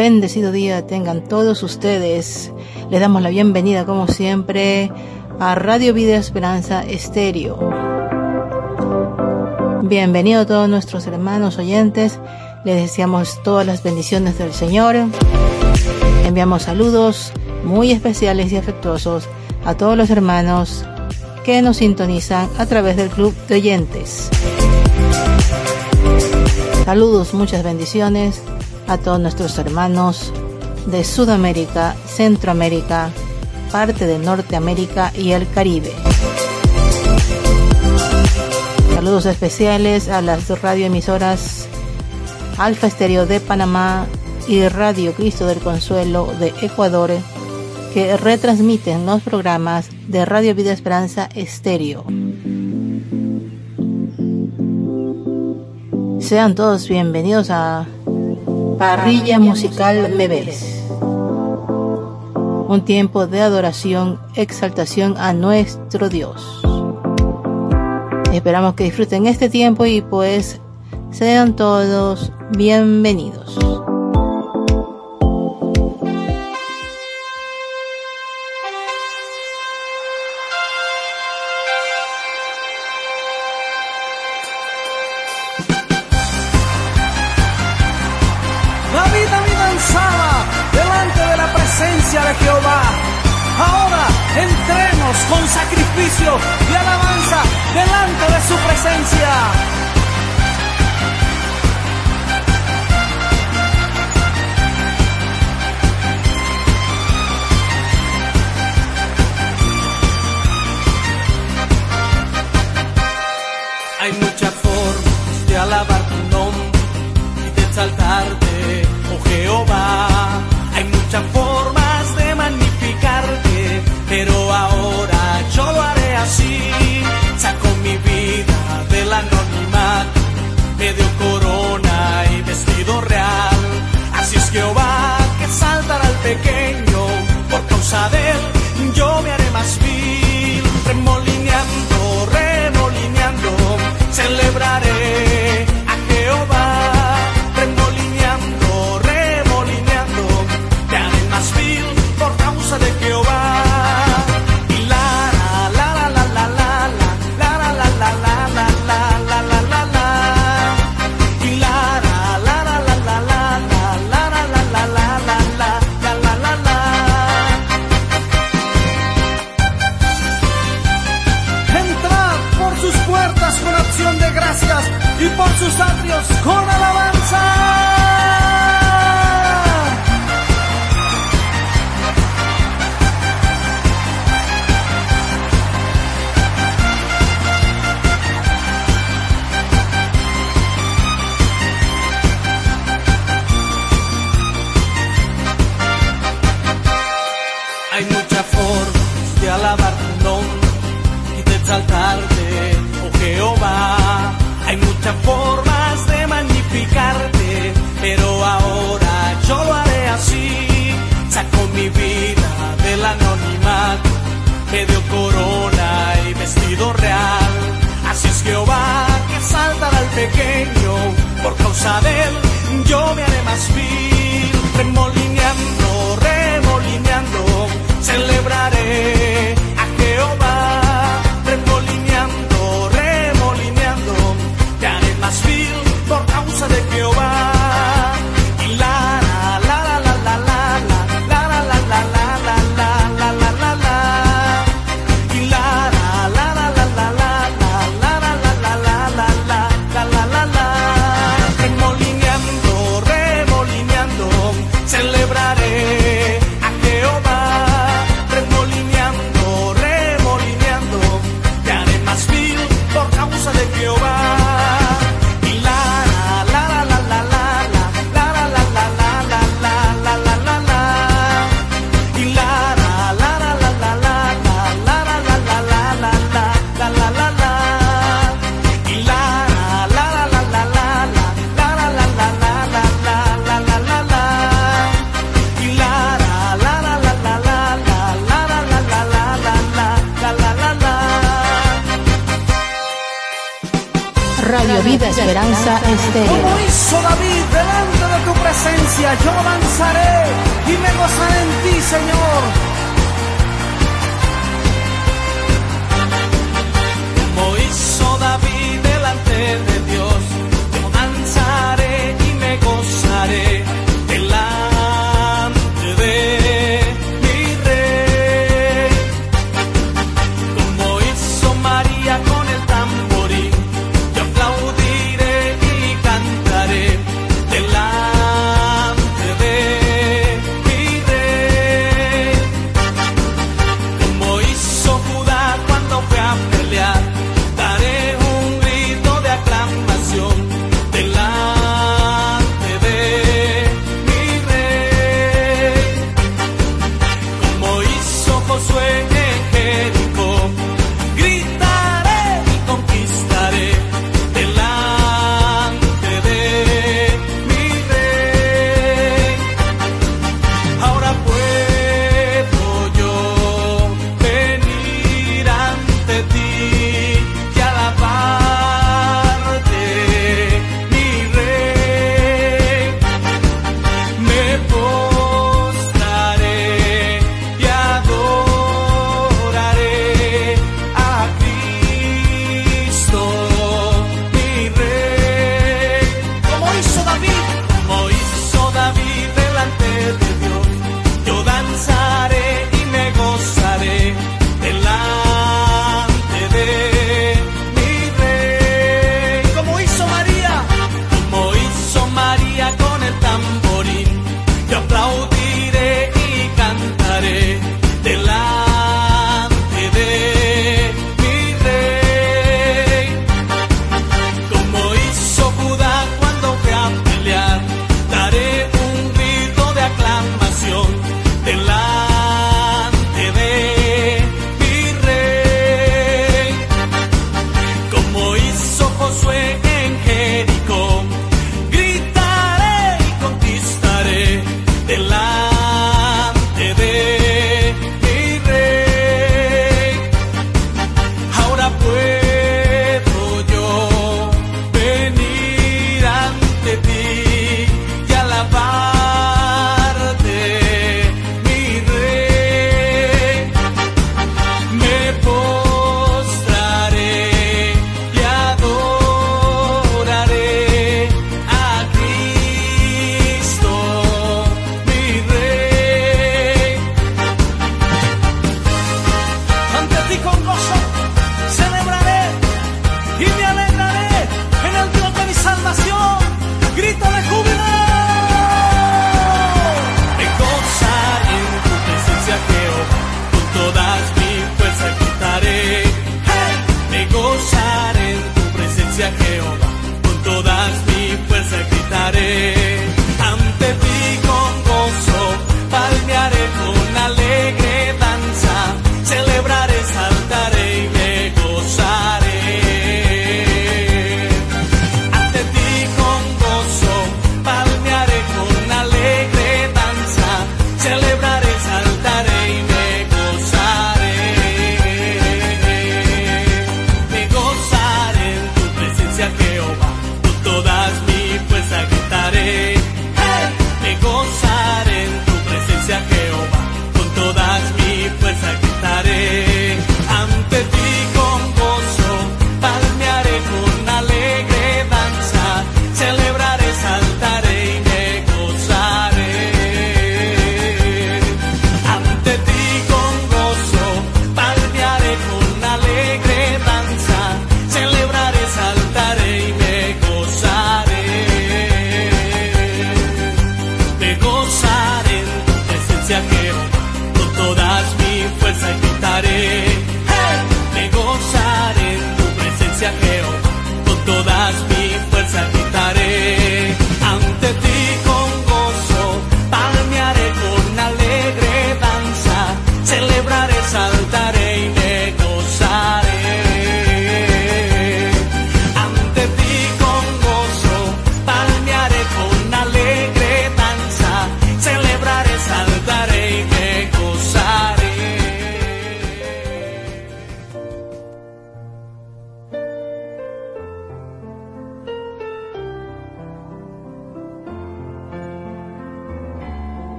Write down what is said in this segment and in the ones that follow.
bendecido día tengan todos ustedes. Les damos la bienvenida, como siempre, a Radio Vida Esperanza Estéreo. Bienvenido a todos nuestros hermanos oyentes. Les deseamos todas las bendiciones del Señor. Enviamos saludos muy especiales y afectuosos a todos los hermanos que nos sintonizan a través del Club de Oyentes. Saludos, muchas bendiciones a todos nuestros hermanos de Sudamérica, Centroamérica, parte de Norteamérica y el Caribe. Saludos especiales a las radioemisoras Alfa Estéreo de Panamá y Radio Cristo del Consuelo de Ecuador que retransmiten los programas de Radio Vida Esperanza Estéreo. Sean todos bienvenidos a Parrilla Musical Bebés. Un tiempo de adoración, exaltación a nuestro Dios. Esperamos que disfruten este tiempo y pues sean todos bienvenidos. exaltarte, oh Jehová. Hay muchas formas de magnificarte, pero ahora yo lo haré así. Saco mi vida del anonimato, me dio corona y vestido real. Así es Jehová que saltará al pequeño, por causa de él yo me haré más vil.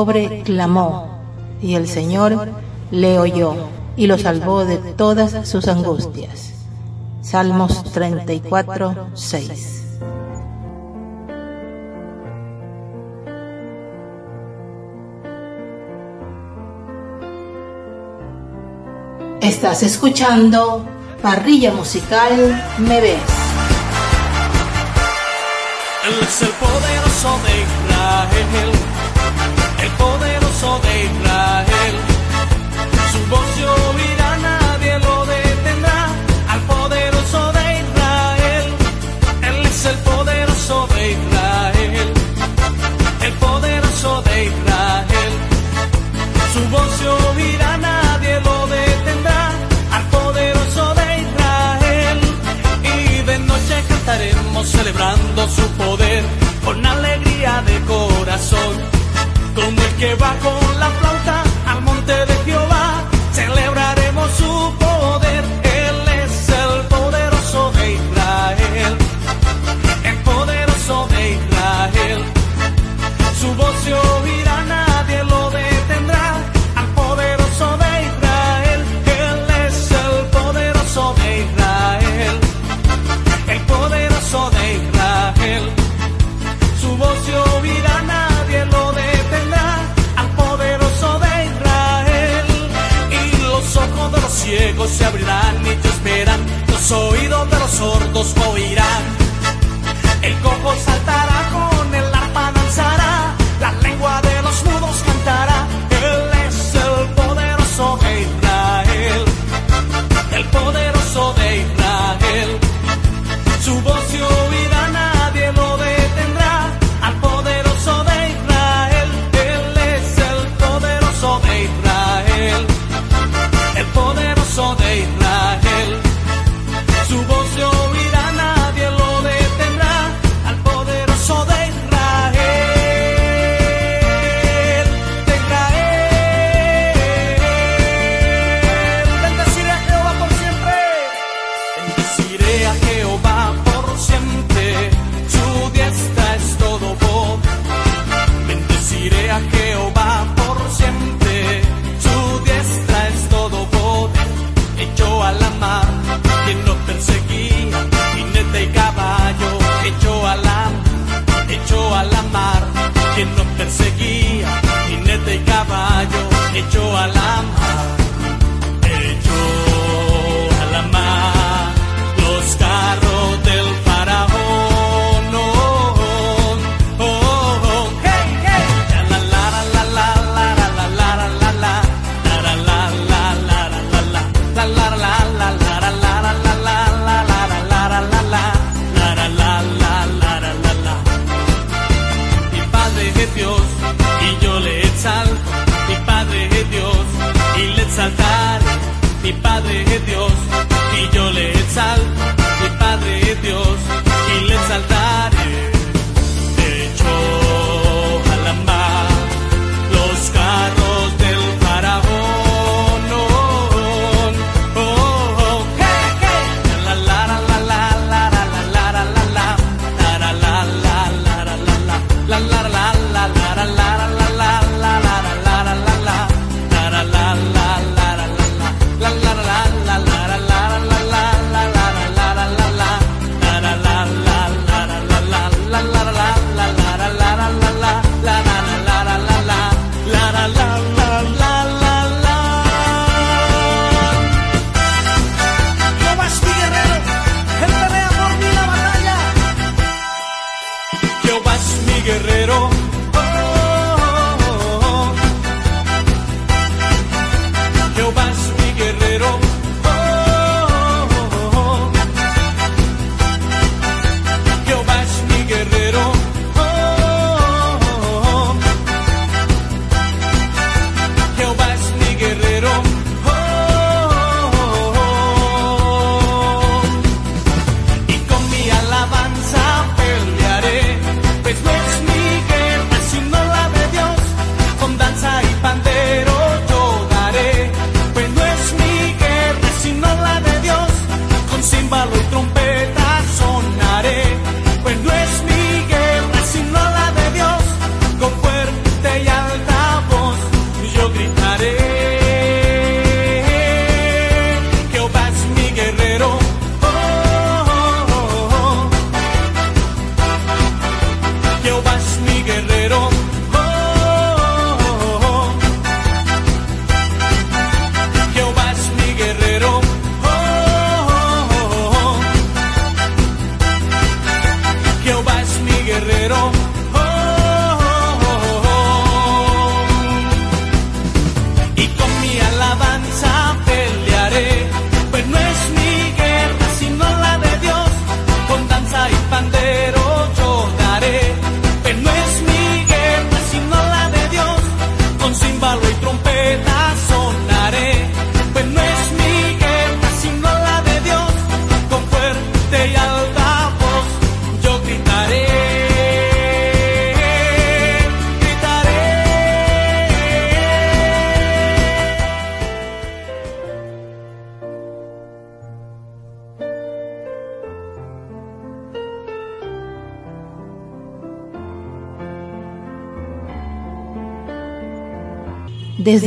pobre clamó, y el Señor le oyó y lo salvó de todas sus angustias. Salmos 34, 6. Estás escuchando Parrilla Musical Me Ves. Él es el poderoso de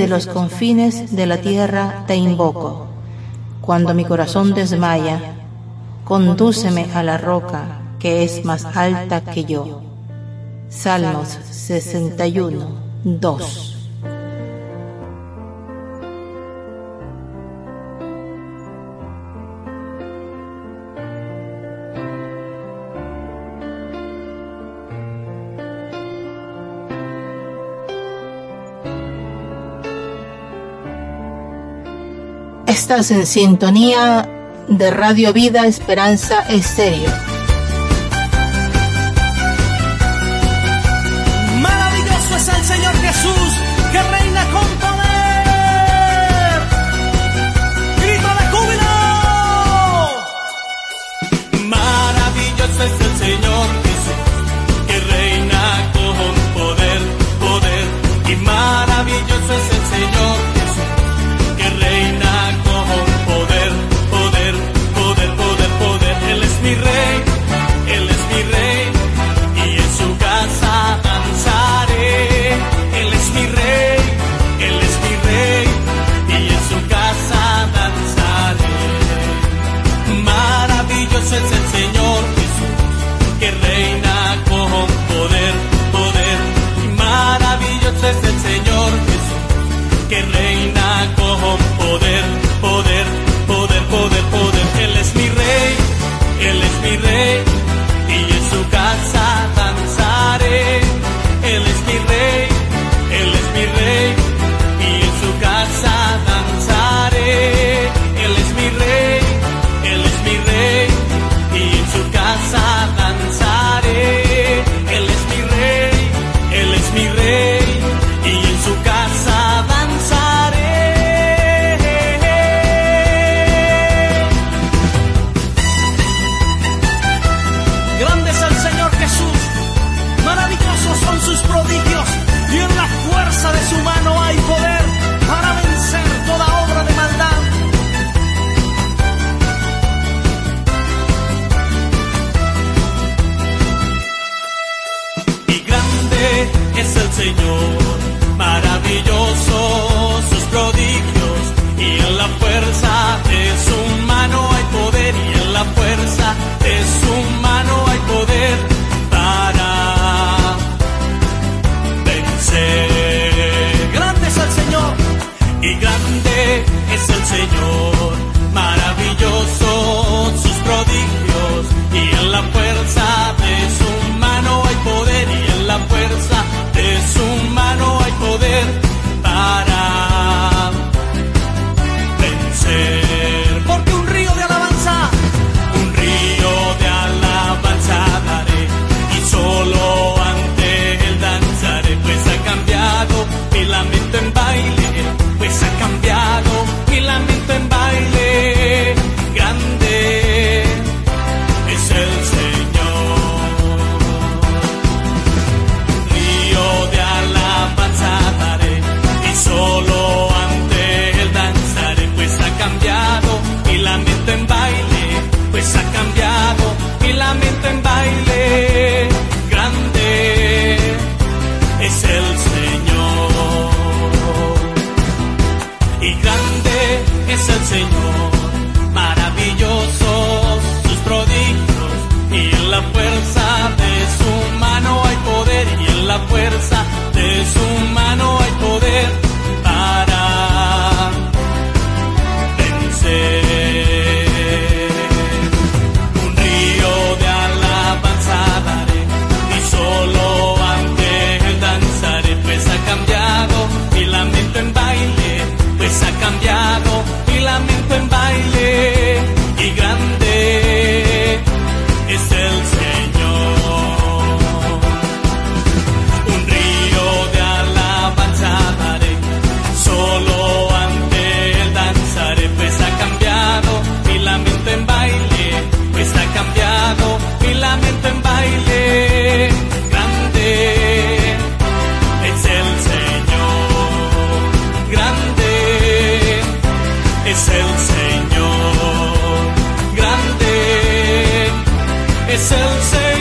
desde los confines de la tierra te invoco. Cuando mi corazón desmaya, condúceme a la roca que es más alta que yo. Salmos 61, 2. En sintonía de Radio Vida Esperanza Estéreo. It's so el.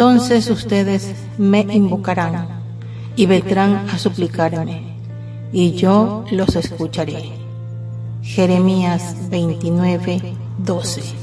Entonces ustedes me invocarán y vendrán a suplicarme, y yo los escucharé. Jeremías 29, 12.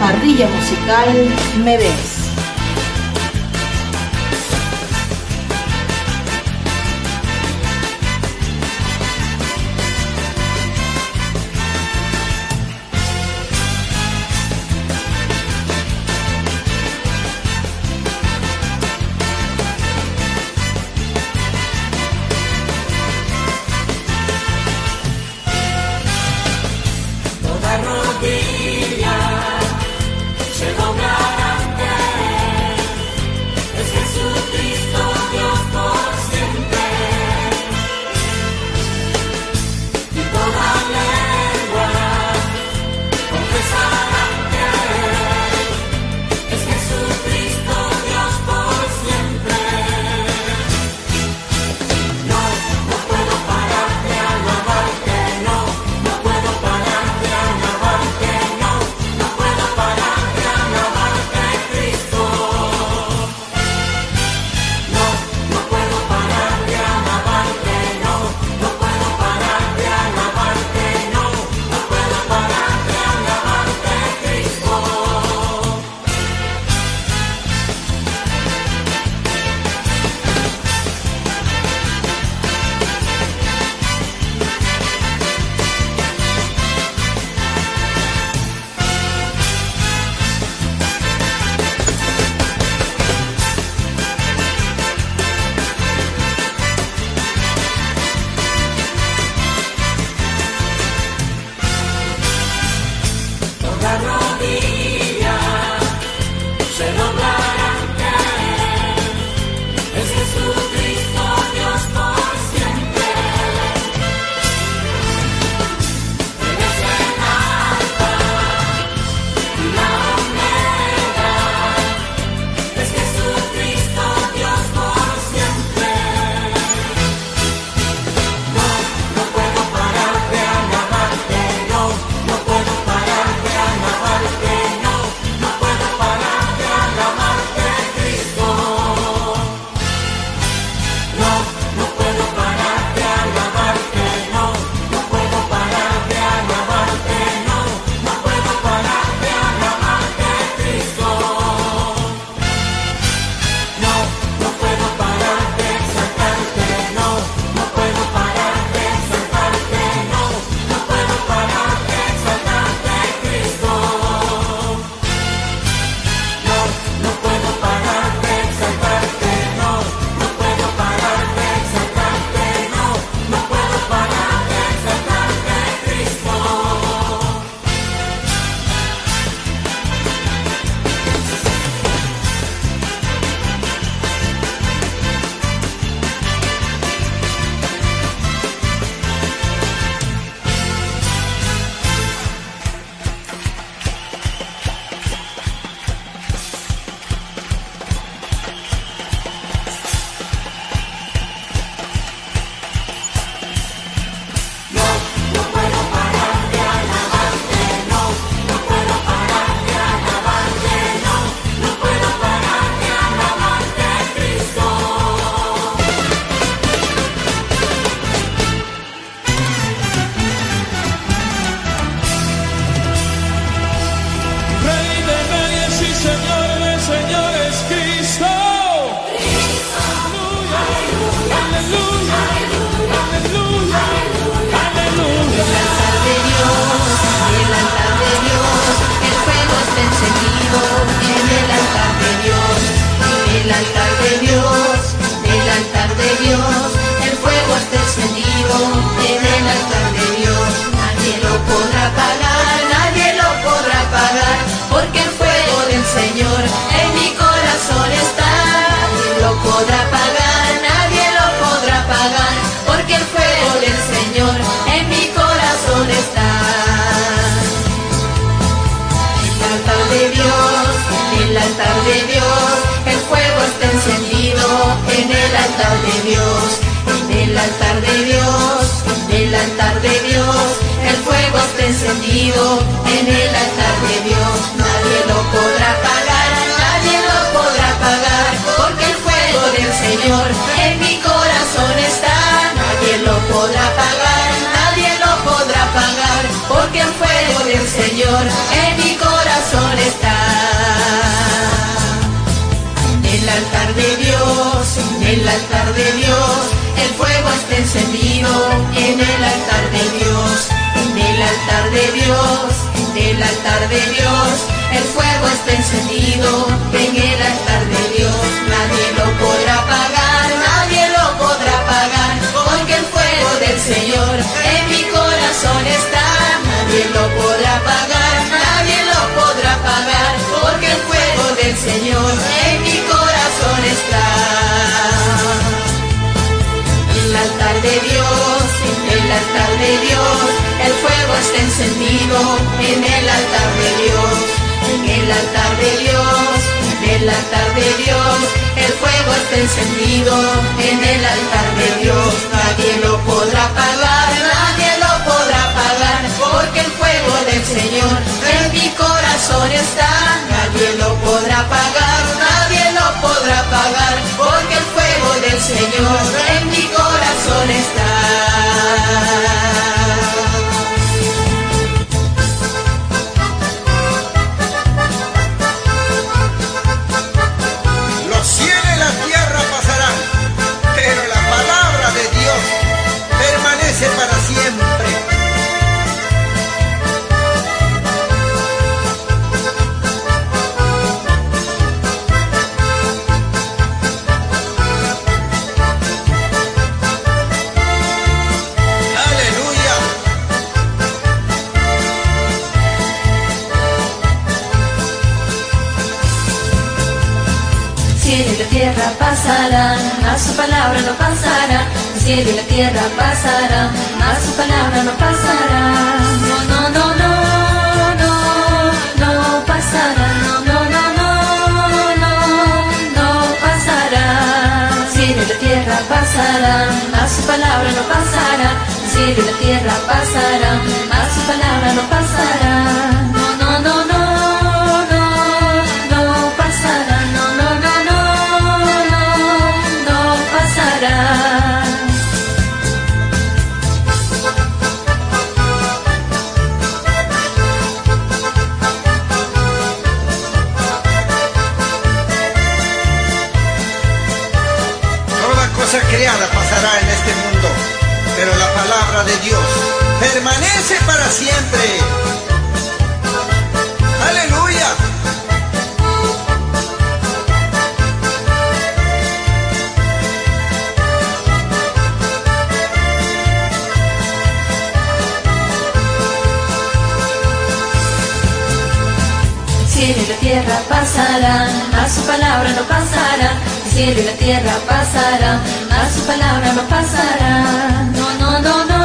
Parrilla Musical Me Ves. Encendido en el altar de Dios. Nadie lo podrá pagar, nadie lo podrá pagar, porque el fuego del Señor en mi corazón está. Nadie lo podrá pagar, nadie lo podrá pagar, porque el fuego del Señor en mi corazón está. En el altar de Dios, en el altar de Dios, el fuego está encendido en el altar de Dios en el altar de Dios, en el altar de Dios, el fuego está encendido, en el altar de Dios, nadie lo podrá apagar, nadie lo podrá apagar, porque el fuego del Señor en mi corazón está, nadie lo podrá apagar, nadie lo podrá apagar, porque el fuego del Señor en mi corazón está. El altar de Dios, altar de Dios, el fuego está encendido en el altar de Dios, en el altar de Dios, en el altar de Dios. El fuego está encendido en el altar de Dios. Nadie lo podrá apagar, porque el fuego del Señor en mi corazón está. Nadie lo podrá apagar, nadie lo podrá apagar, porque el fuego del Señor en mi corazón está. Pasarán, a su palabra no pasará. El cielo y la tierra pasarán, a su palabra no pasará. No, no, no, no, no, no pasará. No, no, no, no, no, no pasará. El cielo y la tierra pasarán, a su palabra no pasará. El cielo y la tierra pasarán, Cielo y la tierra pasarán, a su palabra no pasará. No, no, no, no.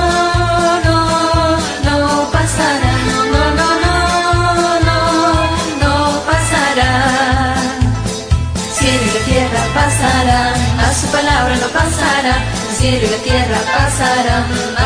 palabra no pasará, el cielo y la tierra pasará, a su palabra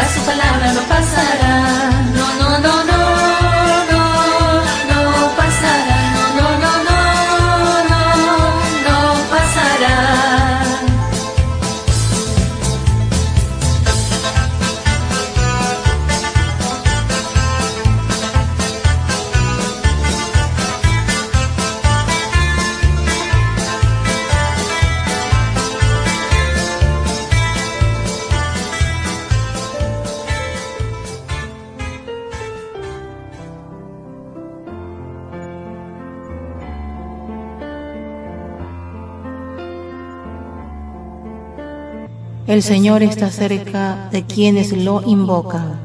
El Señor está cerca de quienes lo invocan,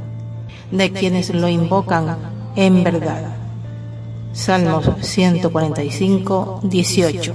de quienes lo invocan en verdad. Salmos 145, 18.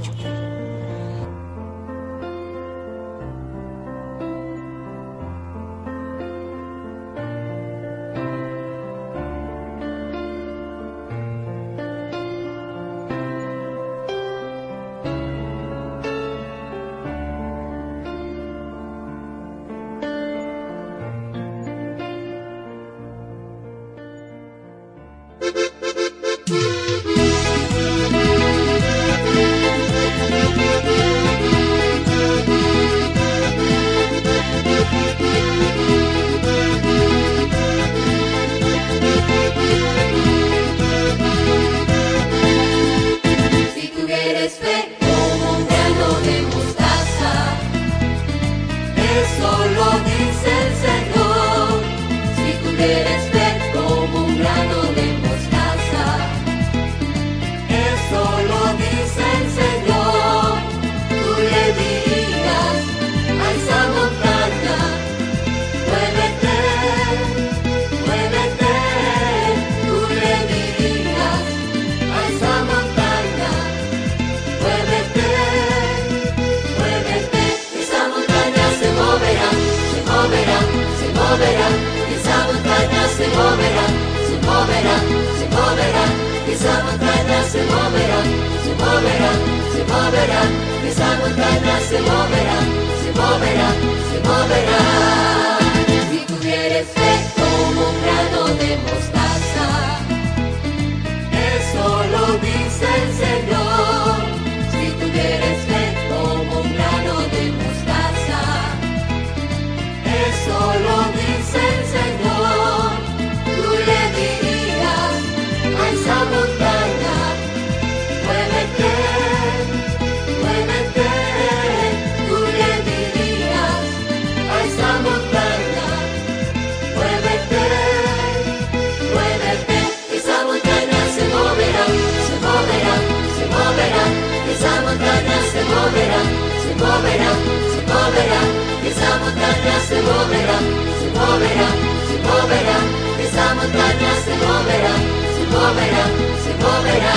montaña se moverá, se moverá, se moverá, esa montaña se moverá, se moverá, se moverá.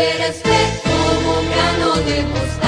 Eres fe como un grano de mostaza.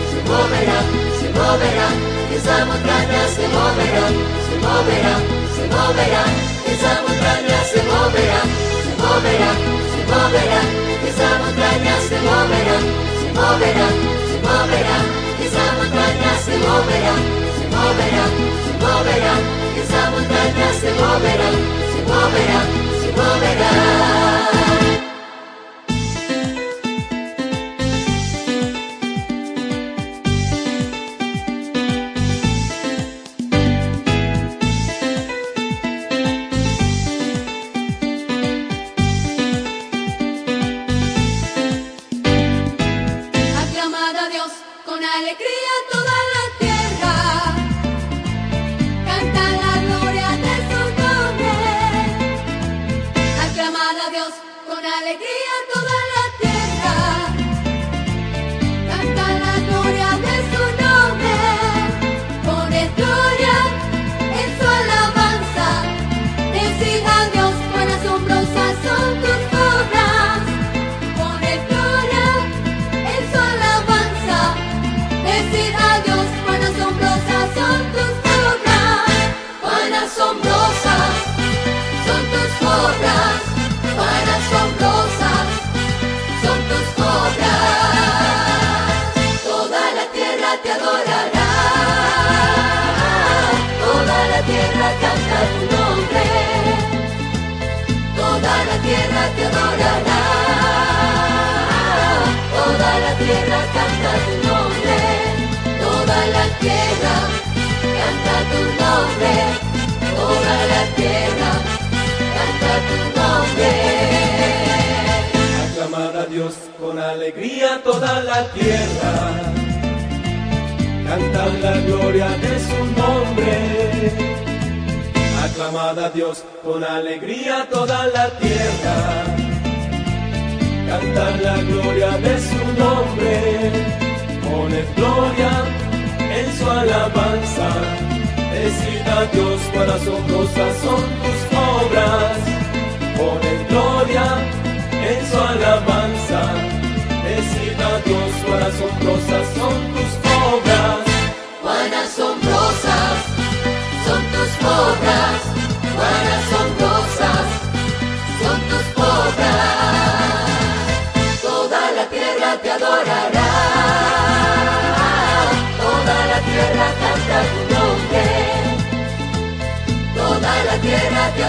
se moverán, esa montaña se moverá, se moverá, se moverá, esa montaña se moverá, se moverá, se moverá, esa montaña se moverá, se moverá, se moverá, esa montaña se moverá, se moverá, se moverá, esa montaña se moverá, se moverá, se moverá.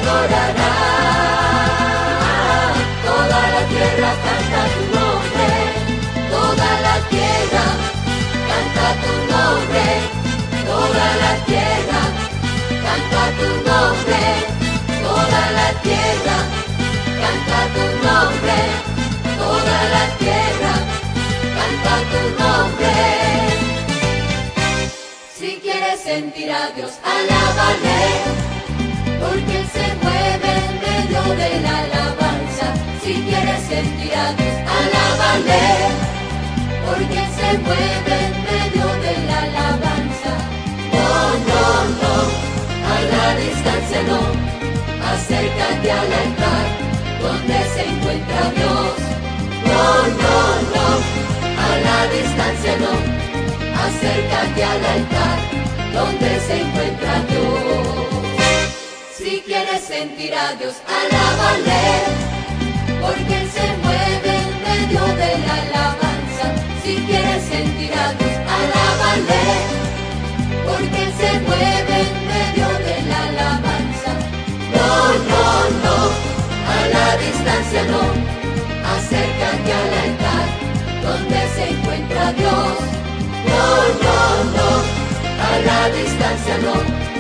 Adorará. Toda la tierra canta tu nombre, toda la tierra canta tu nombre, toda la tierra canta tu nombre, toda la tierra canta tu nombre, toda la tierra canta tu nombre. Si quieres sentir a Dios, alábale porque se mueve en medio de la alabanza. Si quieres sentir a Dios, alábale, porque se mueve en medio de la alabanza. No, no, no, a la distancia no, acércate al altar donde se encuentra Dios. No, no, no, a la distancia no, acércate al altar donde se encuentra Dios. Si quieres sentir a Dios, alábale, porque Él se mueve en medio de la alabanza. Si quieres sentir a Dios, alábale, porque Él se mueve en medio de la alabanza. No, no, no, a la distancia no, acércate al altar donde se encuentra Dios. No, no, no, a la distancia no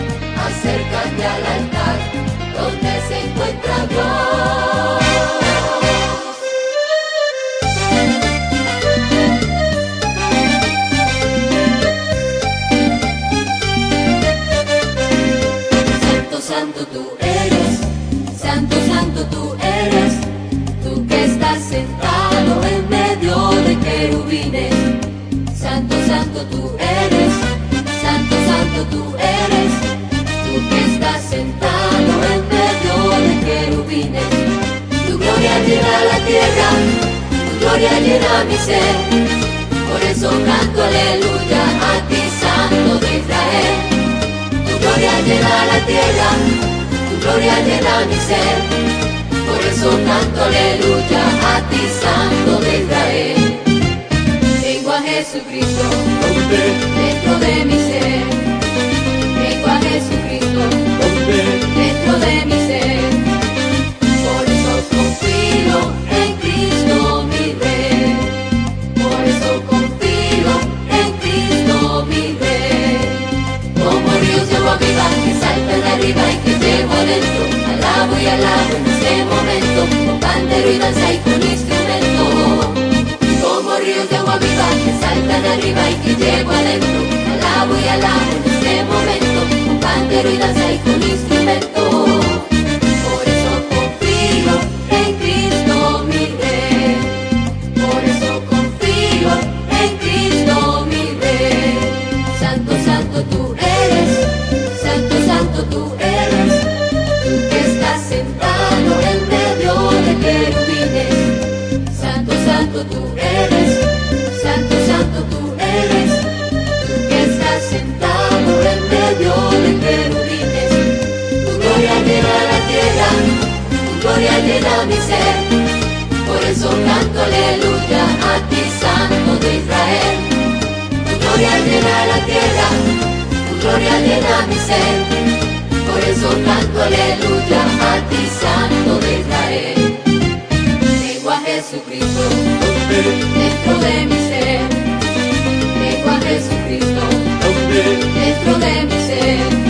acércate al altar donde se encuentra Dios. Santo, santo tú eres, santo, santo tú eres, tú que estás sentado en medio de querubines. Santo, santo tú eres, santo, santo tú eres gloria llena mi ser. Por eso canto aleluya a ti, Santo de Israel. Tu gloria llena la tierra, tu gloria llena mi ser. Por eso canto aleluya a ti, Santo de Israel. Tengo a Jesucristo dentro de mi ser a Jesucristo dentro de mi ser. Agua viva que saltan de arriba y que llevo adentro. Alabo y alabo en este momento con pandero y danza y con instrumento. Como ríos de agua viva que saltan arriba y que llevo adentro. Alabo y alabo en este momento pandero y danza y con instrumento. Santo, tú eres, santo, santo tú eres. Tú que estás sentado en medio de gloria llena mi ser. Por eso canto aleluya a ti, Santo de Israel. Tu gloria llena la tierra, tu gloria llena mi ser. Por eso canto aleluya a ti, Santo de Israel. Tengo Donde dentro de mi ser, tengo a Jesucristo. Dentro de mi ser.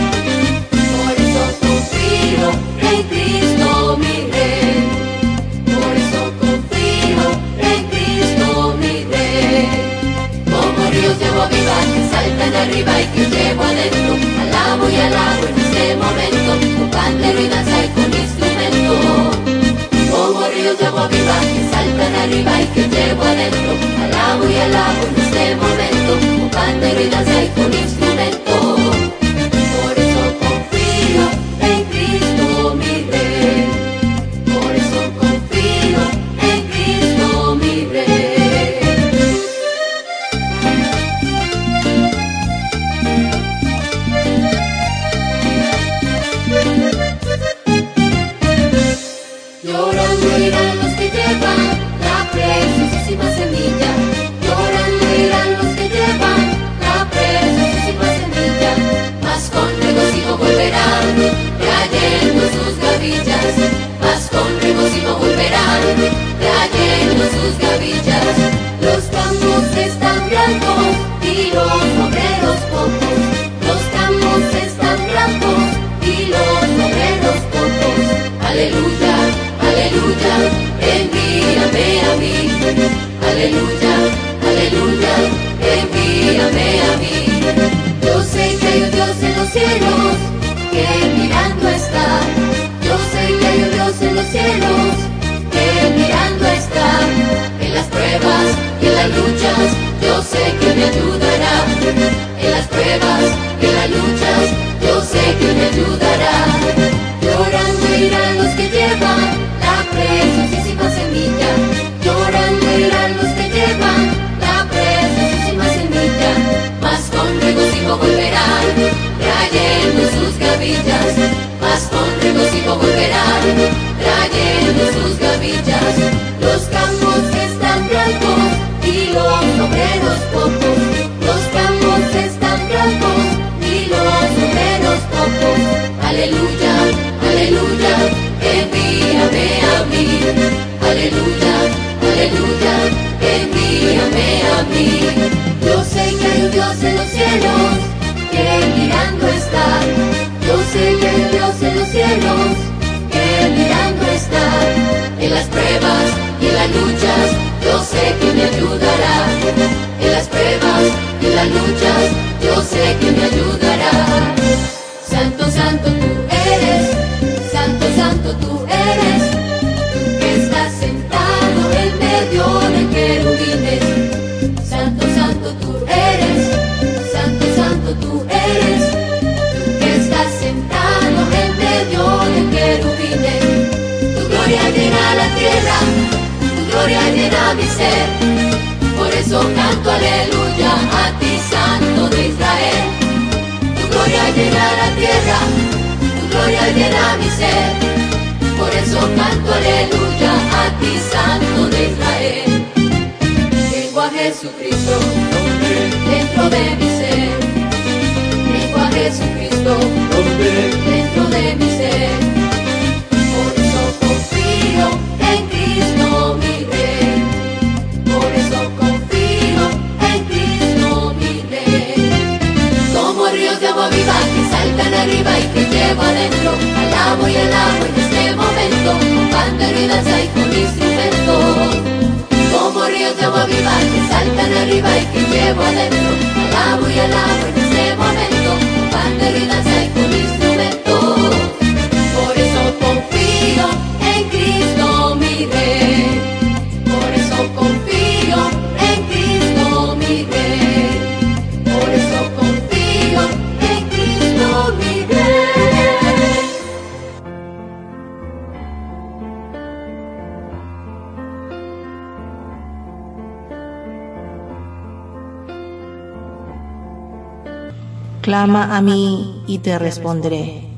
Clama a mí y te responderé,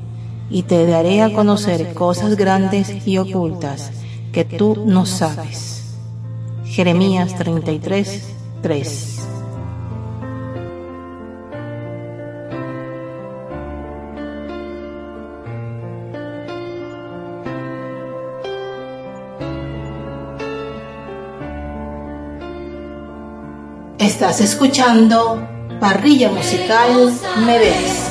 y te daré a conocer cosas grandes y ocultas que tú no sabes. Jeremías 33, 3. Estás escuchando Parrilla musical Me Ves.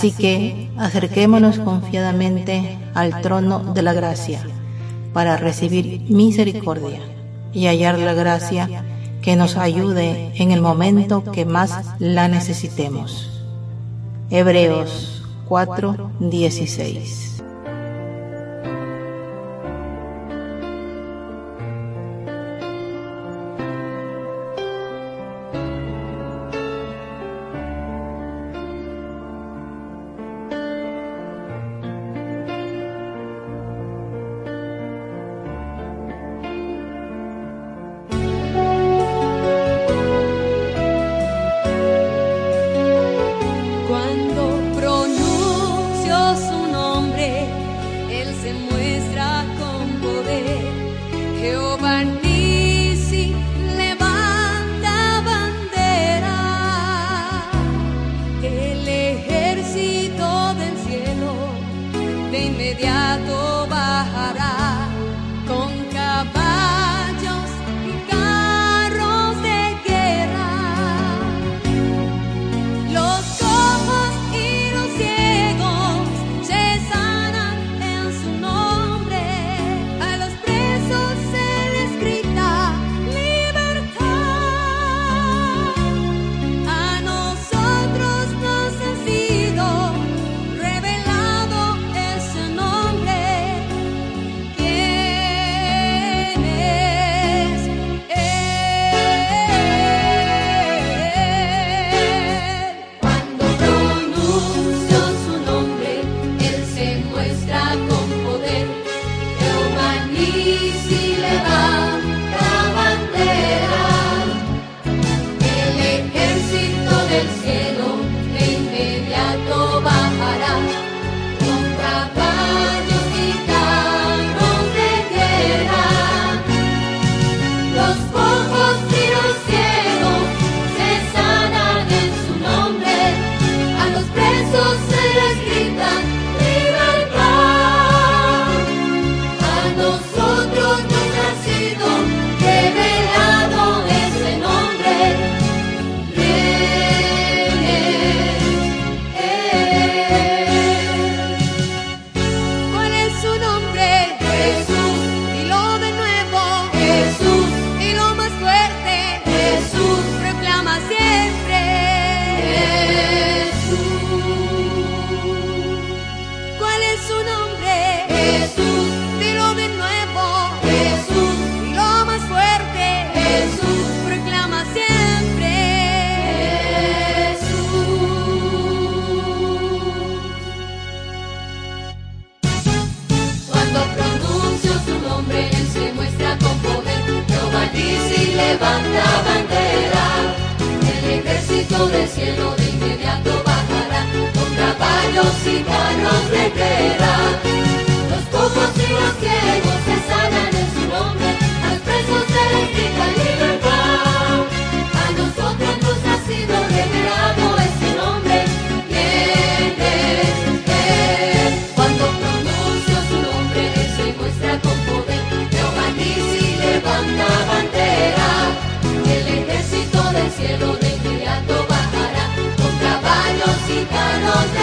Así que acerquémonos confiadamente al trono de la gracia para recibir misericordia y hallar la gracia que nos ayude en el momento que más la necesitemos. Hebreos 4:16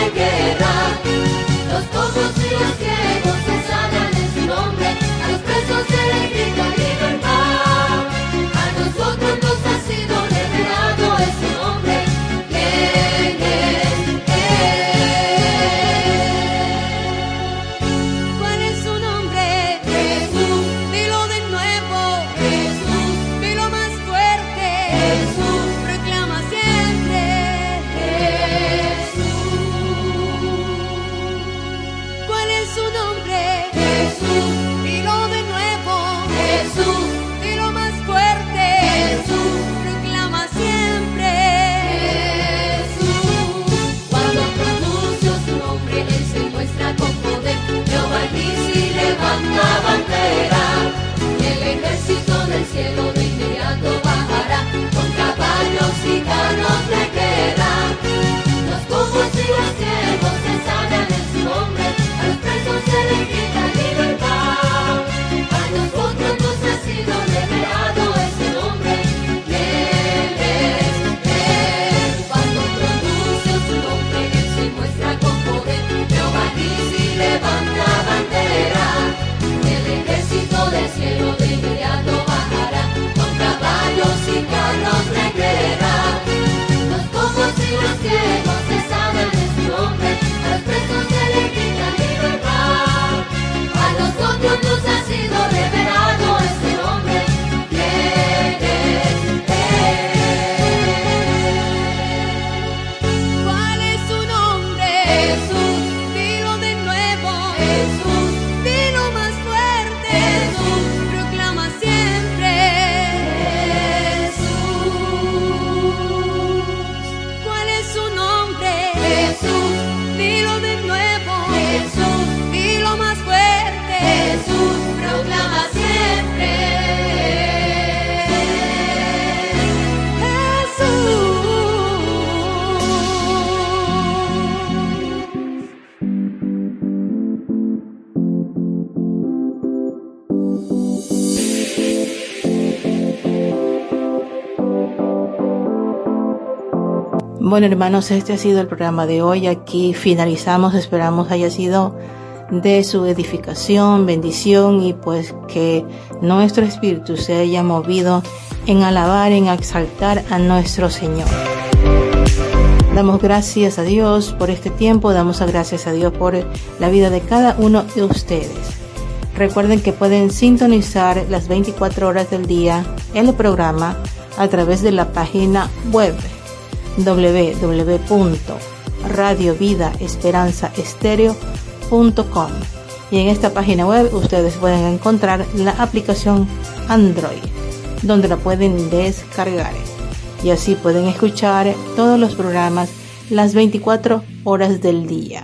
Los cielo. música nos recreerá. Los pocos y los ciegos se saben de su nombre, a los presos se les quita libertad, a los nosotros nos Bueno, hermanos, este ha sido el programa de hoy. Aquí finalizamos. Esperamos haya sido de su edificación, bendición y pues que nuestro espíritu se haya movido en alabar, en exaltar a nuestro Señor. Damos gracias a Dios por este tiempo, damos gracias a Dios por la vida de cada uno de ustedes. Recuerden que pueden sintonizar las 24 horas del día el programa a través de la página web www.radiovidaesperanzaestereo.com y en esta página web ustedes pueden encontrar la aplicación Android donde la pueden descargar y así pueden escuchar todos los programas las 24 horas del día.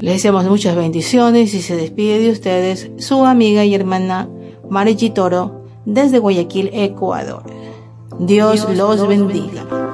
Les deseamos muchas bendiciones y se despide de ustedes su amiga y hermana Mari Toro desde Guayaquil, Ecuador. Dios, los, bendiga.